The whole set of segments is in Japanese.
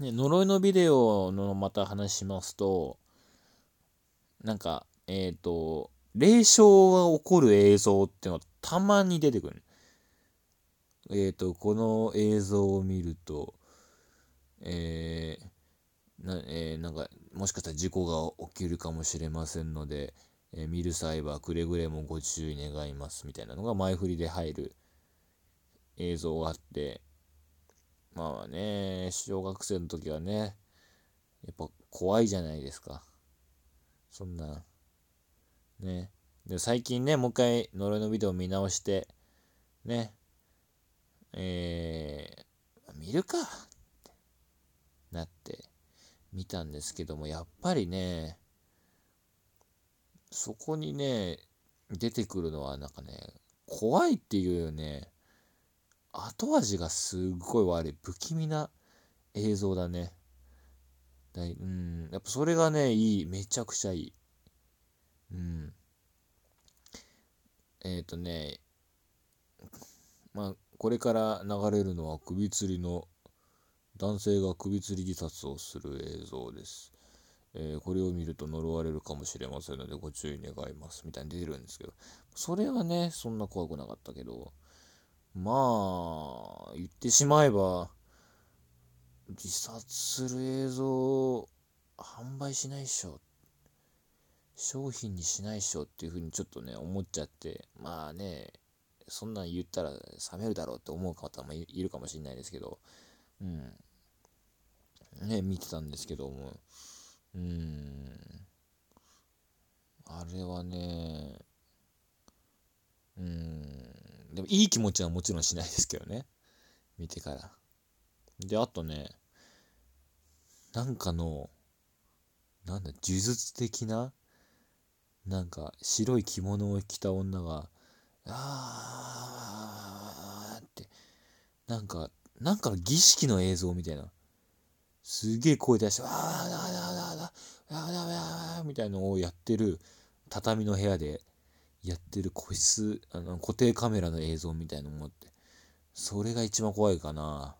ね、呪いのビデオのまた話しますと、なんか、えっ、ー、と、霊障が起こる映像っていうのはたまに出てくる。えっ、ー、と、この映像を見ると、えー、な、えー、なんか、もしかしたら事故が起きるかもしれませんので、えー、見る際はくれぐれもご注意願いますみたいなのが前振りで入る映像があって、まあね、小学生の時はね、やっぱ怖いじゃないですか。そんな、ね。で、最近ね、もう一回呪いのビデオ見直して、ね、えー、見るかってなって見たんですけども、やっぱりね、そこにね、出てくるのはなんかね、怖いっていうよね、後味がすっごい悪い、不気味な映像だね。だいうん、やっぱそれがね、いい。めちゃくちゃいい。うん。えっ、ー、とね、まあ、これから流れるのは首吊りの、男性が首吊り自殺をする映像です。えー、これを見ると呪われるかもしれませんのでご注意願います。みたいに出てるんですけど、それはね、そんな怖くなかったけど、まあ、言ってしまえば、自殺する映像、販売しないっしょ。商品にしないっしょっていうふうにちょっとね、思っちゃって、まあね、そんなん言ったら冷めるだろうって思う方もいるかもしれないですけど、うん。ね、見てたんですけども、うん。あれはね、でもいい気持ちはもちろんしないですけどね。見てから。で、あとね、なんかの、なんだ、呪術的な、なんか白い着物を着た女が、あーって、なんか、なんか儀式の映像みたいな。すげえ声出して、あーあーあーあーあーあーあーみたいのをやってる畳の部屋でやってる個室、あの固定カメラの映像みたいのもあって、それが一番怖いかな。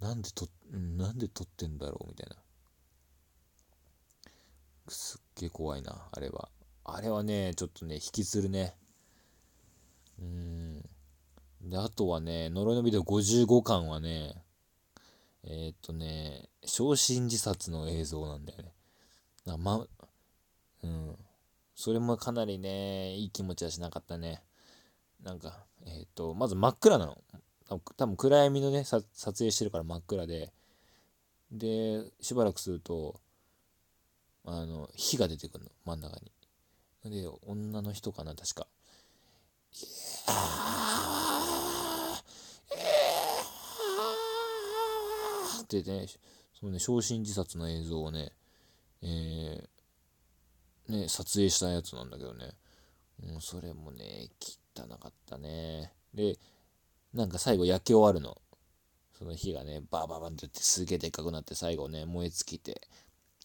なんで撮、なんで撮ってんだろうみたいな。すっげえ怖いな、あれは。あれはね、ちょっとね、引きずるね。うん。で、あとはね、呪いのビデオ55巻はね、えー、っとね、焼身自殺の映像なんだよね。ま、それもかなりね、いい気持ちはしなかったね。なんか、えっ、ー、と、まず真っ暗なの。多分暗闇のね、撮影してるから真っ暗で、で、しばらくすると、あの、火が出てくるの、真ん中に。で、女の人かな、確か。ってね、そのね、焼身自殺の映像をね、えー、ね、撮影したやつなんだけどね。うん、それもね、汚かったね。で、なんか最後焼け終わるの。その火がね、バーバーバンってってすげえでっかくなって最後ね、燃え尽きて、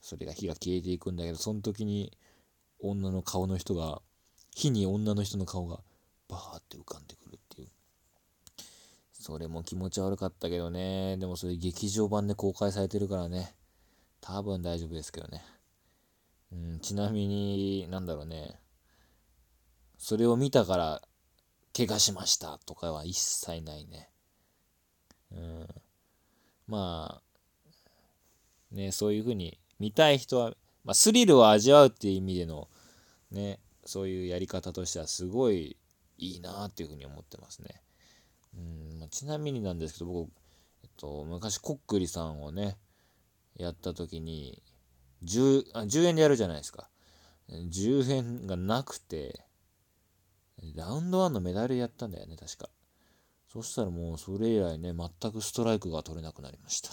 それが火が消えていくんだけど、その時に女の顔の人が、火に女の人の顔がバーって浮かんでくるっていう。それも気持ち悪かったけどね。でもそれ劇場版で公開されてるからね。多分大丈夫ですけどね。ちなみに、なんだろうね。それを見たから、怪我しましたとかは一切ないね。うん。まあ、ね、そういうふうに見たい人は、まあ、スリルを味わうっていう意味での、ね、そういうやり方としてはすごいいいなっていうふうに思ってますね。うんまあ、ちなみになんですけど、僕、えっと、昔コックリさんをね、やった時に、10, あ10円でやるじゃないですか。10円がなくて、ラウンド1のメダルやったんだよね、確か。そしたらもうそれ以来ね、全くストライクが取れなくなりました。